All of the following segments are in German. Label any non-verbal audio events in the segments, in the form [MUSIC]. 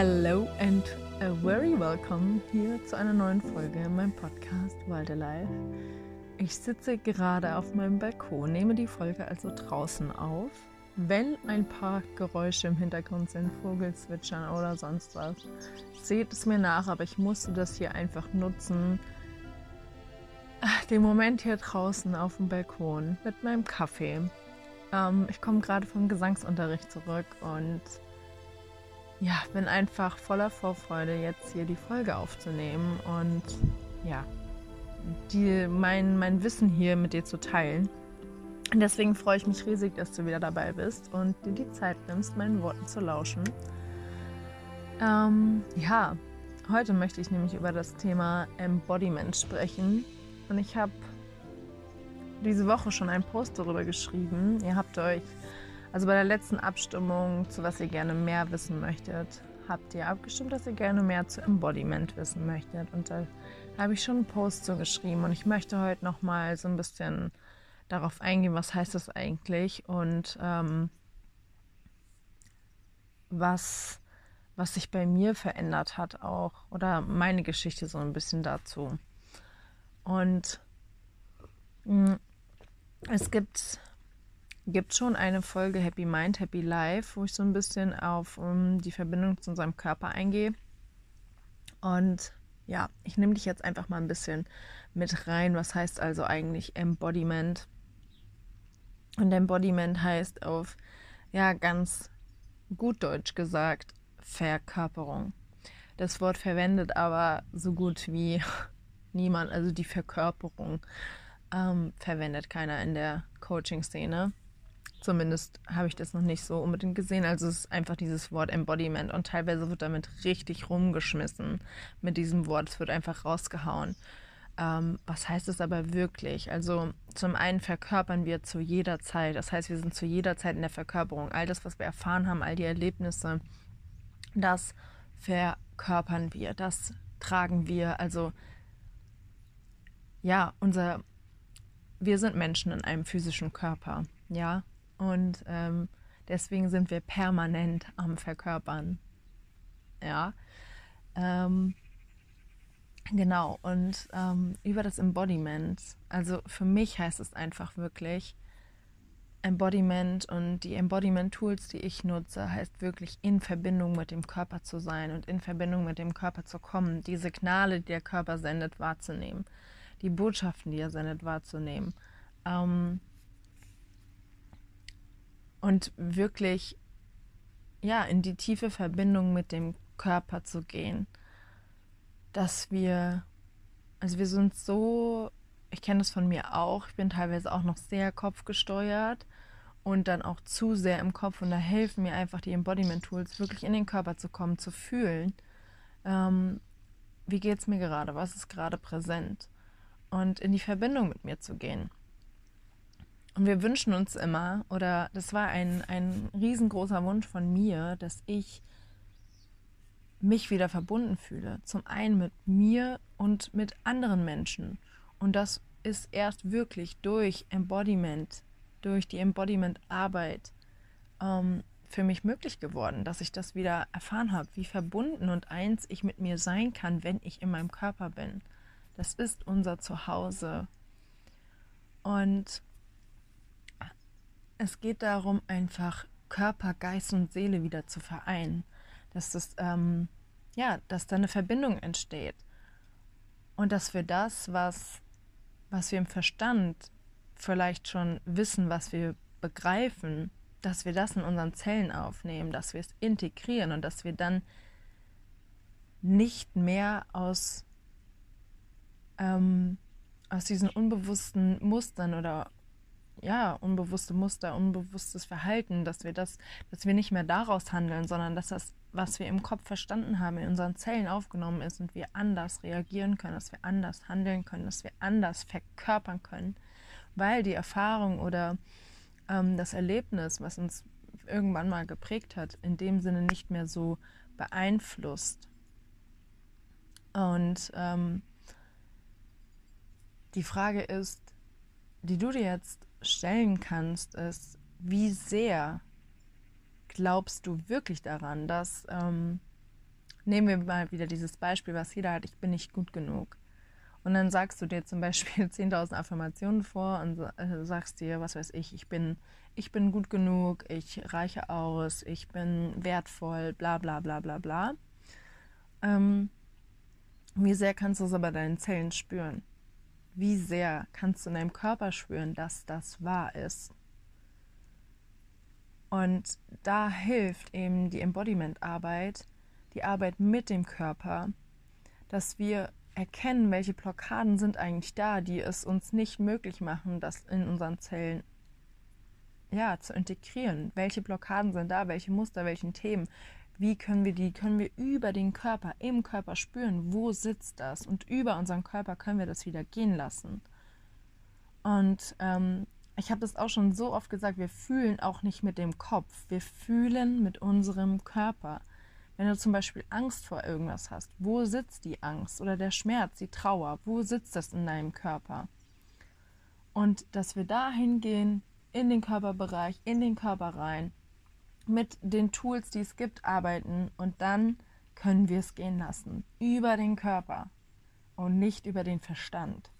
Hello and a very welcome hier zu einer neuen Folge in meinem Podcast Wild Alive. Ich sitze gerade auf meinem Balkon, nehme die Folge also draußen auf. Wenn ein paar Geräusche im Hintergrund sind, Vogelzwitschern oder sonst was, seht es mir nach, aber ich musste das hier einfach nutzen. Den Moment hier draußen auf dem Balkon mit meinem Kaffee. Ähm, ich komme gerade vom Gesangsunterricht zurück und ja, bin einfach voller Vorfreude, jetzt hier die Folge aufzunehmen und ja, die, mein, mein Wissen hier mit dir zu teilen. Deswegen freue ich mich riesig, dass du wieder dabei bist und dir die Zeit nimmst, meinen Worten zu lauschen. Ähm, ja, heute möchte ich nämlich über das Thema Embodiment sprechen. Und ich habe diese Woche schon einen Post darüber geschrieben. Ihr habt euch also bei der letzten Abstimmung, zu was ihr gerne mehr wissen möchtet, habt ihr abgestimmt, dass ihr gerne mehr zu Embodiment wissen möchtet. Und da habe ich schon einen Post so geschrieben. Und ich möchte heute nochmal so ein bisschen darauf eingehen, was heißt das eigentlich und ähm, was, was sich bei mir verändert hat auch. Oder meine Geschichte so ein bisschen dazu. Und mh, mm, es gibt gibt schon eine Folge Happy Mind, Happy Life, wo ich so ein bisschen auf um, die Verbindung zu unserem Körper eingehe. Und ja, ich nehme dich jetzt einfach mal ein bisschen mit rein. Was heißt also eigentlich Embodiment? Und Embodiment heißt auf, ja, ganz gut Deutsch gesagt, Verkörperung. Das Wort verwendet aber so gut wie [LAUGHS] niemand, also die Verkörperung ähm, verwendet keiner in der Coaching-Szene. Zumindest habe ich das noch nicht so unbedingt gesehen. Also es ist einfach dieses Wort Embodiment und teilweise wird damit richtig rumgeschmissen mit diesem Wort. Es wird einfach rausgehauen. Ähm, was heißt es aber wirklich? Also zum einen verkörpern wir zu jeder Zeit. Das heißt, wir sind zu jeder Zeit in der Verkörperung. All das, was wir erfahren haben, all die Erlebnisse, das verkörpern wir, das tragen wir. Also ja, unser, wir sind Menschen in einem physischen Körper. Ja, und ähm, deswegen sind wir permanent am Verkörpern. Ja. Ähm, genau. Und ähm, über das Embodiment, also für mich heißt es einfach wirklich, Embodiment und die Embodiment-Tools, die ich nutze, heißt wirklich in Verbindung mit dem Körper zu sein und in Verbindung mit dem Körper zu kommen, die Signale, die der Körper sendet, wahrzunehmen, die Botschaften, die er sendet, wahrzunehmen. Ähm, und wirklich ja in die tiefe Verbindung mit dem Körper zu gehen, dass wir also wir sind so ich kenne das von mir auch, ich bin teilweise auch noch sehr kopfgesteuert und dann auch zu sehr im Kopf und da helfen mir einfach die Embodiment Tools wirklich in den Körper zu kommen, zu fühlen. Ähm, wie geht es mir gerade? Was ist gerade präsent? Und in die Verbindung mit mir zu gehen. Und wir wünschen uns immer, oder das war ein, ein riesengroßer Wunsch von mir, dass ich mich wieder verbunden fühle. Zum einen mit mir und mit anderen Menschen. Und das ist erst wirklich durch Embodiment, durch die Embodiment-Arbeit ähm, für mich möglich geworden, dass ich das wieder erfahren habe, wie verbunden und eins ich mit mir sein kann, wenn ich in meinem Körper bin. Das ist unser Zuhause. Und es geht darum, einfach Körper, Geist und Seele wieder zu vereinen. Dass das, ähm, ja, dass da eine Verbindung entsteht. Und dass wir das, was, was wir im Verstand vielleicht schon wissen, was wir begreifen, dass wir das in unseren Zellen aufnehmen, dass wir es integrieren und dass wir dann nicht mehr aus, ähm, aus diesen unbewussten Mustern oder ja, unbewusste Muster, unbewusstes Verhalten, dass wir das, dass wir nicht mehr daraus handeln, sondern dass das, was wir im Kopf verstanden haben, in unseren Zellen aufgenommen ist und wir anders reagieren können, dass wir anders handeln können, dass wir anders verkörpern können, weil die Erfahrung oder ähm, das Erlebnis, was uns irgendwann mal geprägt hat, in dem Sinne nicht mehr so beeinflusst. Und ähm, die Frage ist, die du dir jetzt stellen kannst, ist, wie sehr glaubst du wirklich daran, dass, ähm, nehmen wir mal wieder dieses Beispiel, was jeder hat, ich bin nicht gut genug. Und dann sagst du dir zum Beispiel [LAUGHS] 10.000 Affirmationen vor und äh, sagst dir, was weiß ich, ich bin, ich bin gut genug, ich reiche aus, ich bin wertvoll, bla bla bla bla bla. Ähm, wie sehr kannst du es aber deinen Zellen spüren? Wie sehr kannst du in deinem Körper spüren, dass das wahr ist? Und da hilft eben die Embodiment-Arbeit, die Arbeit mit dem Körper, dass wir erkennen, welche Blockaden sind eigentlich da, die es uns nicht möglich machen, das in unseren Zellen ja, zu integrieren. Welche Blockaden sind da, welche Muster, welchen Themen, wie können wir die, können wir über den Körper, im Körper spüren, wo sitzt das und über unseren Körper können wir das wieder gehen lassen. Und ähm, ich habe das auch schon so oft gesagt, wir fühlen auch nicht mit dem Kopf, wir fühlen mit unserem Körper. Wenn du zum Beispiel Angst vor irgendwas hast, wo sitzt die Angst oder der Schmerz, die Trauer, wo sitzt das in deinem Körper? Und dass wir da hingehen, in den Körperbereich, in den Körper rein, mit den Tools, die es gibt, arbeiten und dann können wir es gehen lassen. Über den Körper und nicht über den Verstand.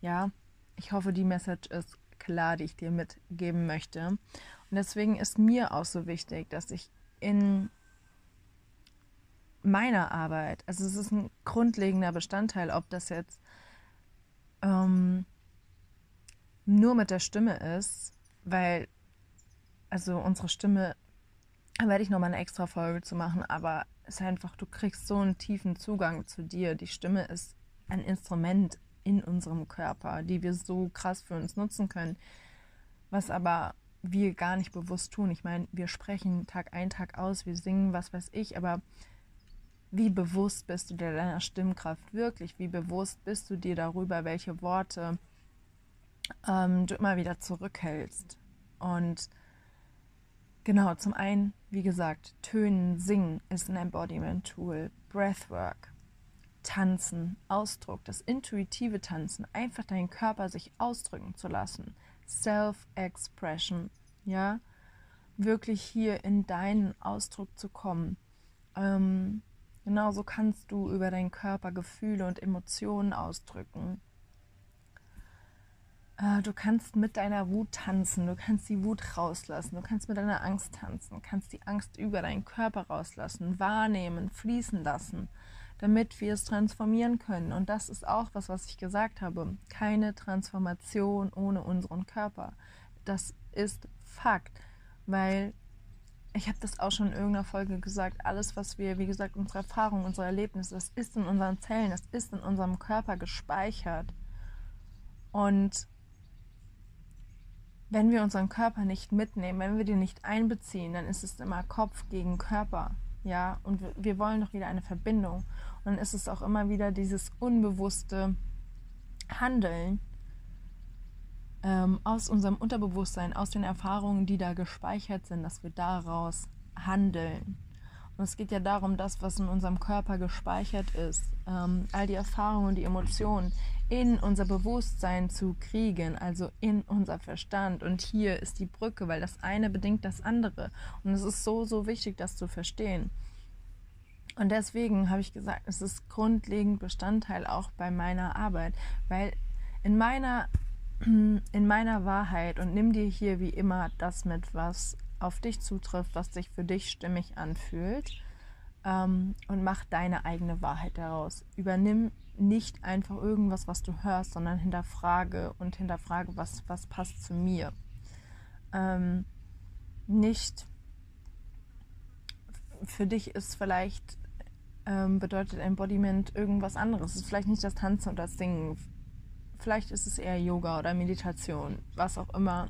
Ja, ich hoffe, die Message ist klar, die ich dir mitgeben möchte. Und deswegen ist mir auch so wichtig, dass ich in meiner Arbeit. Also es ist ein grundlegender Bestandteil, ob das jetzt ähm, nur mit der Stimme ist, weil also unsere Stimme werde ich nochmal eine extra Folge zu machen, aber es ist einfach, du kriegst so einen tiefen Zugang zu dir. Die Stimme ist ein Instrument in unserem Körper, die wir so krass für uns nutzen können, was aber wir gar nicht bewusst tun. Ich meine, wir sprechen Tag ein, Tag aus, wir singen, was weiß ich, aber wie bewusst bist du dir deiner Stimmkraft wirklich? Wie bewusst bist du dir darüber, welche Worte ähm, du immer wieder zurückhältst? Und genau, zum einen, wie gesagt, Tönen, Singen ist ein Embodiment-Tool, Breathwork, Tanzen, Ausdruck, das intuitive Tanzen, einfach deinen Körper sich ausdrücken zu lassen, Self-Expression, ja, wirklich hier in deinen Ausdruck zu kommen. Ähm, Genauso kannst du über deinen Körper Gefühle und Emotionen ausdrücken. Äh, du kannst mit deiner Wut tanzen, du kannst die Wut rauslassen, du kannst mit deiner Angst tanzen, kannst die Angst über deinen Körper rauslassen, wahrnehmen, fließen lassen, damit wir es transformieren können. Und das ist auch was, was ich gesagt habe. Keine Transformation ohne unseren Körper. Das ist Fakt, weil ich habe das auch schon in irgendeiner Folge gesagt, alles, was wir, wie gesagt, unsere Erfahrungen, unsere Erlebnisse, das ist in unseren Zellen, das ist in unserem Körper gespeichert. Und wenn wir unseren Körper nicht mitnehmen, wenn wir den nicht einbeziehen, dann ist es immer Kopf gegen Körper. Ja, und wir wollen doch wieder eine Verbindung. Und dann ist es auch immer wieder dieses unbewusste Handeln, ähm, aus unserem Unterbewusstsein, aus den Erfahrungen, die da gespeichert sind, dass wir daraus handeln. Und es geht ja darum, das, was in unserem Körper gespeichert ist, ähm, all die Erfahrungen und die Emotionen in unser Bewusstsein zu kriegen, also in unser Verstand. Und hier ist die Brücke, weil das eine bedingt das andere. Und es ist so, so wichtig, das zu verstehen. Und deswegen habe ich gesagt, es ist grundlegend Bestandteil auch bei meiner Arbeit, weil in meiner [CLEARS THROAT] in meiner Wahrheit und nimm dir hier wie immer das mit, was auf dich zutrifft, was sich für dich stimmig anfühlt ähm, und mach deine eigene Wahrheit daraus. Übernimm nicht einfach irgendwas, was du hörst, sondern hinterfrage und hinterfrage, was, was passt zu mir. Ähm, nicht für dich ist vielleicht ähm, bedeutet Embodiment irgendwas anderes. Es ist vielleicht nicht das Tanzen und das Singen Vielleicht ist es eher Yoga oder Meditation, was auch immer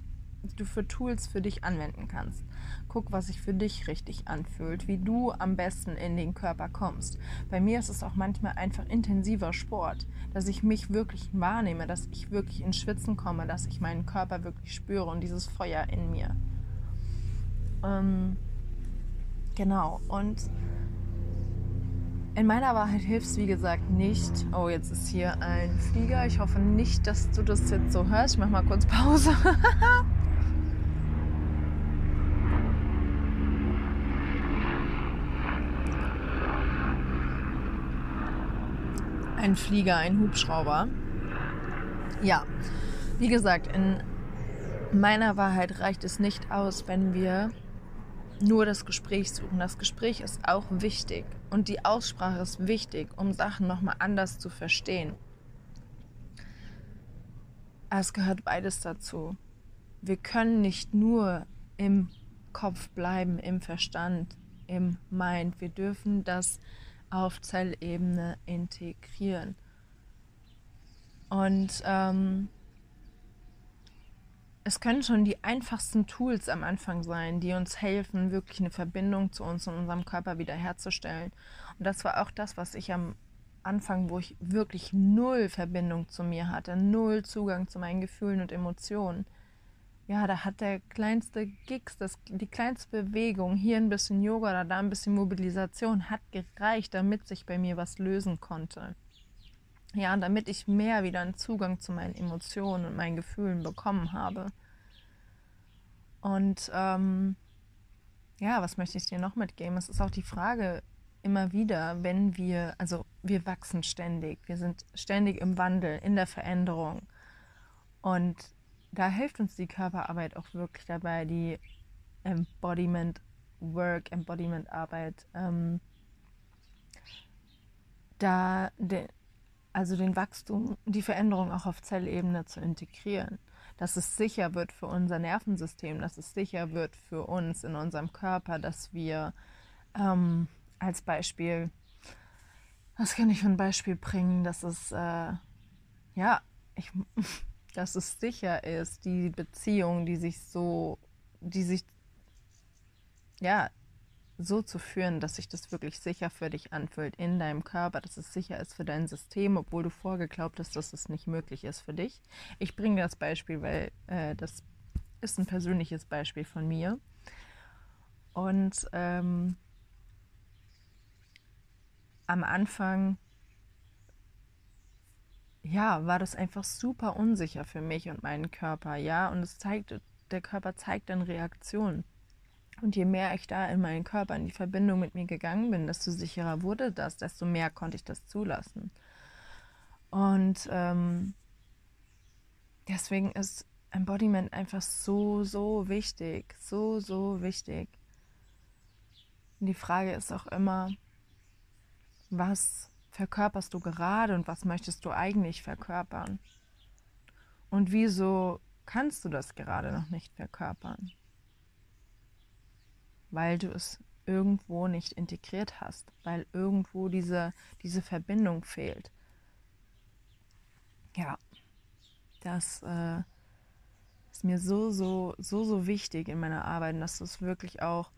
du für Tools für dich anwenden kannst. Guck, was sich für dich richtig anfühlt, wie du am besten in den Körper kommst. Bei mir ist es auch manchmal einfach intensiver Sport, dass ich mich wirklich wahrnehme, dass ich wirklich ins Schwitzen komme, dass ich meinen Körper wirklich spüre und dieses Feuer in mir. Ähm, genau, und in meiner Wahrheit hilft es, wie gesagt, nicht. Oh, jetzt ist hier ein Flieger. Ich hoffe nicht, dass du das jetzt so hörst. Ich mache mal kurz Pause. [LAUGHS] ein Flieger, ein Hubschrauber. Ja, wie gesagt, in meiner Wahrheit reicht es nicht aus, wenn wir nur das Gespräch suchen. Das Gespräch ist auch wichtig und die Aussprache ist wichtig, um Sachen nochmal anders zu verstehen. Es gehört beides dazu. Wir können nicht nur im Kopf bleiben, im Verstand, im Mind. Wir dürfen das auf Zellebene integrieren. Und ähm, es können schon die einfachsten Tools am Anfang sein, die uns helfen, wirklich eine Verbindung zu uns und unserem Körper wiederherzustellen. Und das war auch das, was ich am Anfang, wo ich wirklich null Verbindung zu mir hatte, null Zugang zu meinen Gefühlen und Emotionen. Ja, da hat der kleinste Gigs, das, die kleinste Bewegung, hier ein bisschen Yoga oder da ein bisschen Mobilisation, hat gereicht, damit sich bei mir was lösen konnte. Ja, damit ich mehr wieder einen Zugang zu meinen Emotionen und meinen Gefühlen bekommen habe. Und ähm, ja, was möchte ich dir noch mitgeben? Es ist auch die Frage immer wieder, wenn wir, also wir wachsen ständig, wir sind ständig im Wandel, in der Veränderung. Und da hilft uns die Körperarbeit auch wirklich dabei, die Embodiment Work, Embodiment Arbeit, ähm, da de, also den Wachstum, die Veränderung auch auf Zellebene zu integrieren. Dass es sicher wird für unser Nervensystem, dass es sicher wird für uns in unserem Körper, dass wir ähm, als Beispiel, was kann ich für ein Beispiel bringen, dass es, äh, ja, ich, [LAUGHS] dass es sicher ist, die Beziehung, die sich so, die sich, ja, so zu führen, dass sich das wirklich sicher für dich anfühlt in deinem Körper, dass es sicher ist für dein System, obwohl du vorgeglaubt hast, dass es nicht möglich ist für dich. Ich bringe das Beispiel, weil äh, das ist ein persönliches Beispiel von mir. Und ähm, am Anfang, ja, war das einfach super unsicher für mich und meinen Körper, ja, und es zeigt, der Körper zeigt dann Reaktionen. Und je mehr ich da in meinen Körper, in die Verbindung mit mir gegangen bin, desto sicherer wurde das, desto mehr konnte ich das zulassen. Und ähm, deswegen ist Embodiment einfach so, so wichtig, so, so wichtig. Und die Frage ist auch immer, was verkörperst du gerade und was möchtest du eigentlich verkörpern? Und wieso kannst du das gerade noch nicht verkörpern? weil du es irgendwo nicht integriert hast, weil irgendwo diese, diese Verbindung fehlt. Ja, das äh, ist mir so, so, so, so wichtig in meiner Arbeit, dass du es wirklich auch,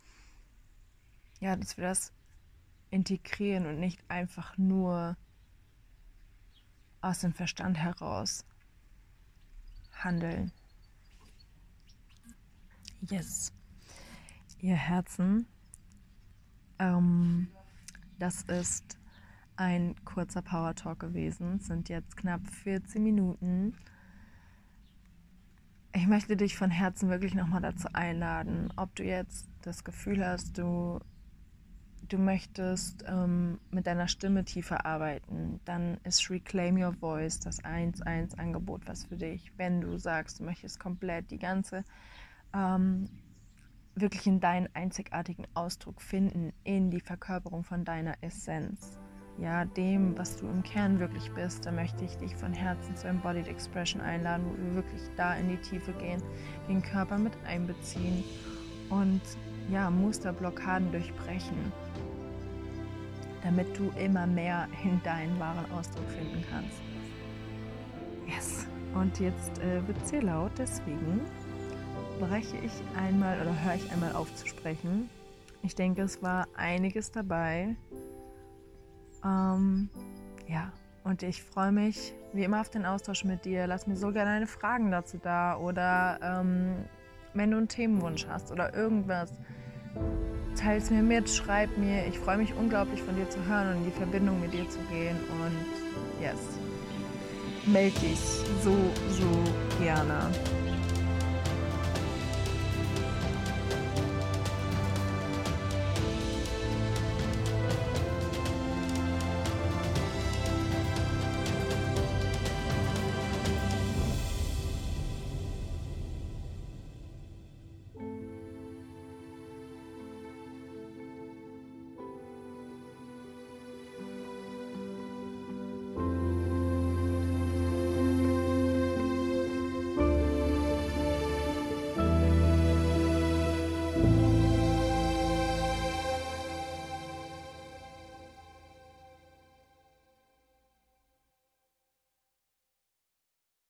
ja, dass wir das integrieren und nicht einfach nur aus dem Verstand heraus handeln. Yes ihr Herzen. Ähm, das ist ein kurzer Power Talk gewesen. Es sind jetzt knapp 14 Minuten. Ich möchte dich von Herzen wirklich nochmal dazu einladen, ob du jetzt das Gefühl hast, du, du möchtest ähm, mit deiner Stimme tiefer arbeiten, dann ist Reclaim Your Voice das 1-1-Angebot was für dich. Wenn du sagst, du möchtest komplett die ganze ähm, wirklich in deinen einzigartigen Ausdruck finden, in die Verkörperung von deiner Essenz. Ja, dem, was du im Kern wirklich bist, da möchte ich dich von Herzen zur Embodied Expression einladen, wo wir wirklich da in die Tiefe gehen, den Körper mit einbeziehen und ja, Musterblockaden durchbrechen, damit du immer mehr in deinen wahren Ausdruck finden kannst. Yes. Und jetzt äh, wird es hier laut, deswegen breche ich einmal oder höre ich einmal auf zu sprechen. Ich denke, es war einiges dabei. Ähm, ja, und ich freue mich wie immer auf den Austausch mit dir. Lass mir so gerne deine Fragen dazu da oder ähm, wenn du einen Themenwunsch hast oder irgendwas, teile es mir mit, schreib mir. Ich freue mich unglaublich von dir zu hören und in die Verbindung mit dir zu gehen. Und yes, melde dich so, so gerne.